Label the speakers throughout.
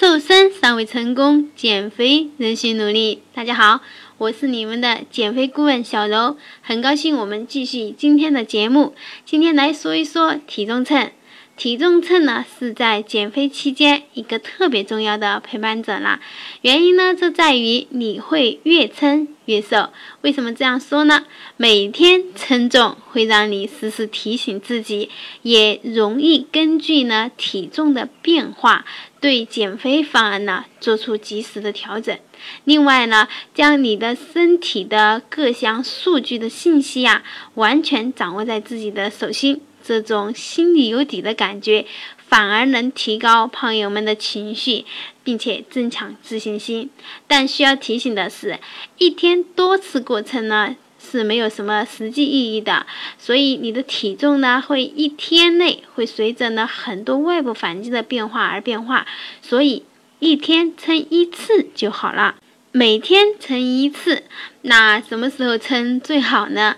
Speaker 1: 瘦身尚未成功，减肥仍需努力。大家好，我是你们的减肥顾问小柔，很高兴我们继续今天的节目。今天来说一说体重秤。体重秤呢是在减肥期间一个特别重要的陪伴者啦。原因呢就在于你会越称越瘦。为什么这样说呢？每天称重会让你时时提醒自己，也容易根据呢体重的变化对减肥方案呢做出及时的调整。另外呢，将你的身体的各项数据的信息啊完全掌握在自己的手心。这种心里有底的感觉，反而能提高朋友们的情绪，并且增强自信心。但需要提醒的是，一天多次过称呢是没有什么实际意义的。所以你的体重呢会一天内会随着呢很多外部环境的变化而变化。所以一天称一次就好了，每天称一次。那什么时候称最好呢？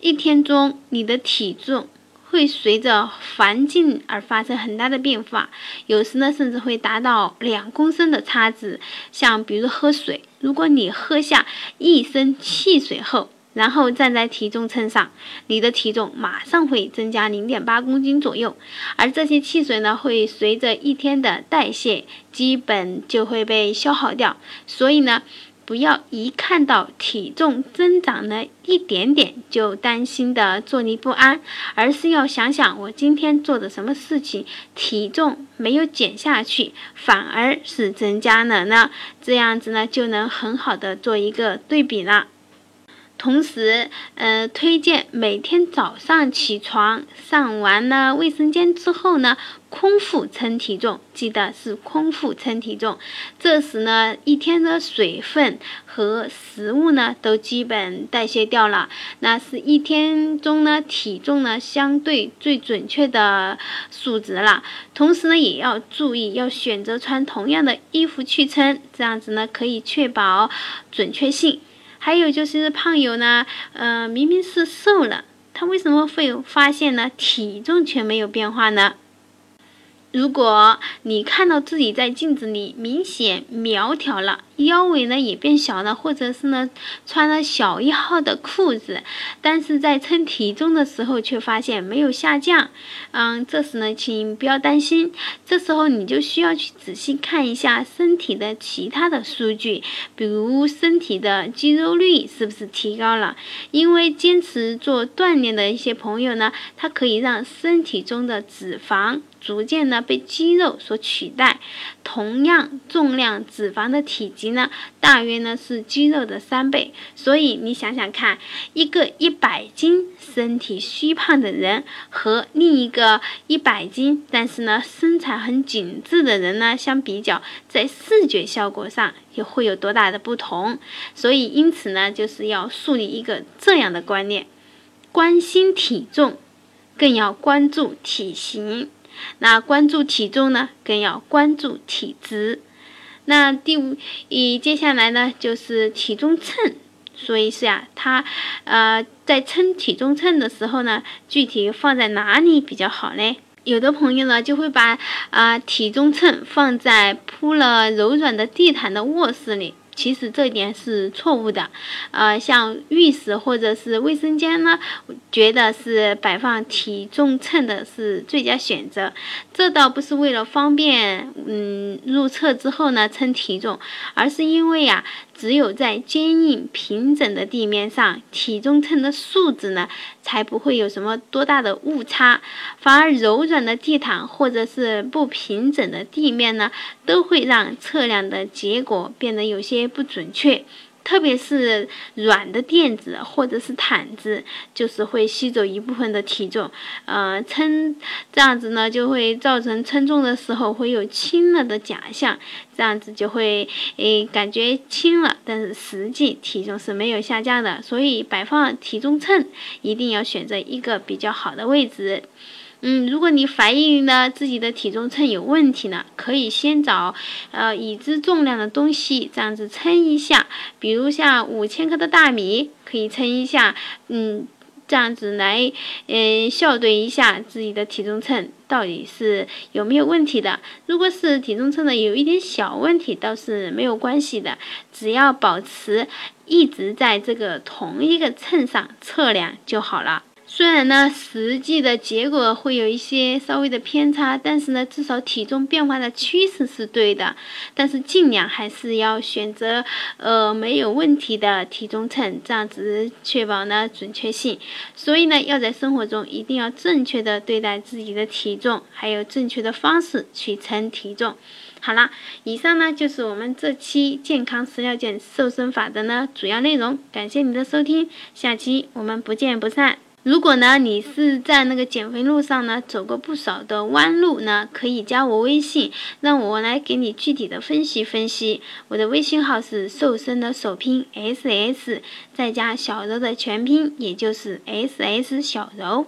Speaker 1: 一天中你的体重。会随着环境而发生很大的变化，有时呢甚至会达到两公升的差值。像比如喝水，如果你喝下一升汽水后，然后站在体重秤上，你的体重马上会增加零点八公斤左右，而这些汽水呢会随着一天的代谢，基本就会被消耗掉。所以呢。不要一看到体重增长了一点点就担心的坐立不安，而是要想想我今天做的什么事情，体重没有减下去，反而是增加了呢？这样子呢，就能很好的做一个对比了。同时，呃，推荐每天早上起床上完了卫生间之后呢，空腹称体重，记得是空腹称体重。这时呢，一天的水分和食物呢都基本代谢掉了，那是一天中呢体重呢相对最准确的数值了。同时呢，也要注意要选择穿同样的衣服去称，这样子呢可以确保准确性。还有就是胖友呢，呃，明明是瘦了，他为什么会发现呢？体重却没有变化呢？如果你看到自己在镜子里明显苗条了，腰围呢也变小了，或者是呢穿了小一号的裤子，但是在称体重的时候却发现没有下降，嗯，这时呢请不要担心，这时候你就需要去仔细看一下身体的其他的数据，比如身体的肌肉率是不是提高了？因为坚持做锻炼的一些朋友呢，它可以让身体中的脂肪。逐渐呢被肌肉所取代，同样重量脂肪的体积呢，大约呢是肌肉的三倍。所以你想想看，一个一百斤身体虚胖的人和另一个一百斤但是呢身材很紧致的人呢相比较，在视觉效果上也会有多大的不同？所以因此呢，就是要树立一个这样的观念：关心体重，更要关注体型。那关注体重呢，更要关注体质。那第五，以接下来呢，就是体重秤。所以是呀，它，呃，在称体重秤的时候呢，具体放在哪里比较好呢？有的朋友呢，就会把啊体重秤放在铺了柔软的地毯的卧室里。其实这点是错误的，呃，像浴室或者是卫生间呢，觉得是摆放体重秤的是最佳选择。这倒不是为了方便，嗯，入厕之后呢称体重，而是因为呀。只有在坚硬平整的地面上，体重秤的数值呢才不会有什么多大的误差。反而柔软的地毯或者是不平整的地面呢，都会让测量的结果变得有些不准确。特别是软的垫子或者是毯子，就是会吸走一部分的体重，呃，称这样子呢，就会造成称重的时候会有轻了的假象，这样子就会诶感觉轻了，但是实际体重是没有下降的。所以摆放体重秤一定要选择一个比较好的位置。嗯，如果你怀疑呢自己的体重秤有问题呢，可以先找呃已知重量的东西这样子称一下，比如像五千克的大米可以称一下，嗯，这样子来嗯校对一下自己的体重秤，到底是有没有问题的。如果是体重秤呢有一点小问题，倒是没有关系的，只要保持一直在这个同一个秤上测量就好了。虽然呢，实际的结果会有一些稍微的偏差，但是呢，至少体重变化的趋势是对的。但是尽量还是要选择呃没有问题的体重秤，这样子确保呢准确性。所以呢，要在生活中一定要正确的对待自己的体重，还有正确的方式去称体重。好了，以上呢就是我们这期健康食疗健瘦身法的呢主要内容。感谢你的收听，下期我们不见不散。如果呢，你是在那个减肥路上呢走过不少的弯路呢，可以加我微信，让我来给你具体的分析分析。我的微信号是瘦身的首拼 S S，再加小柔的全拼，也就是 S S 小柔。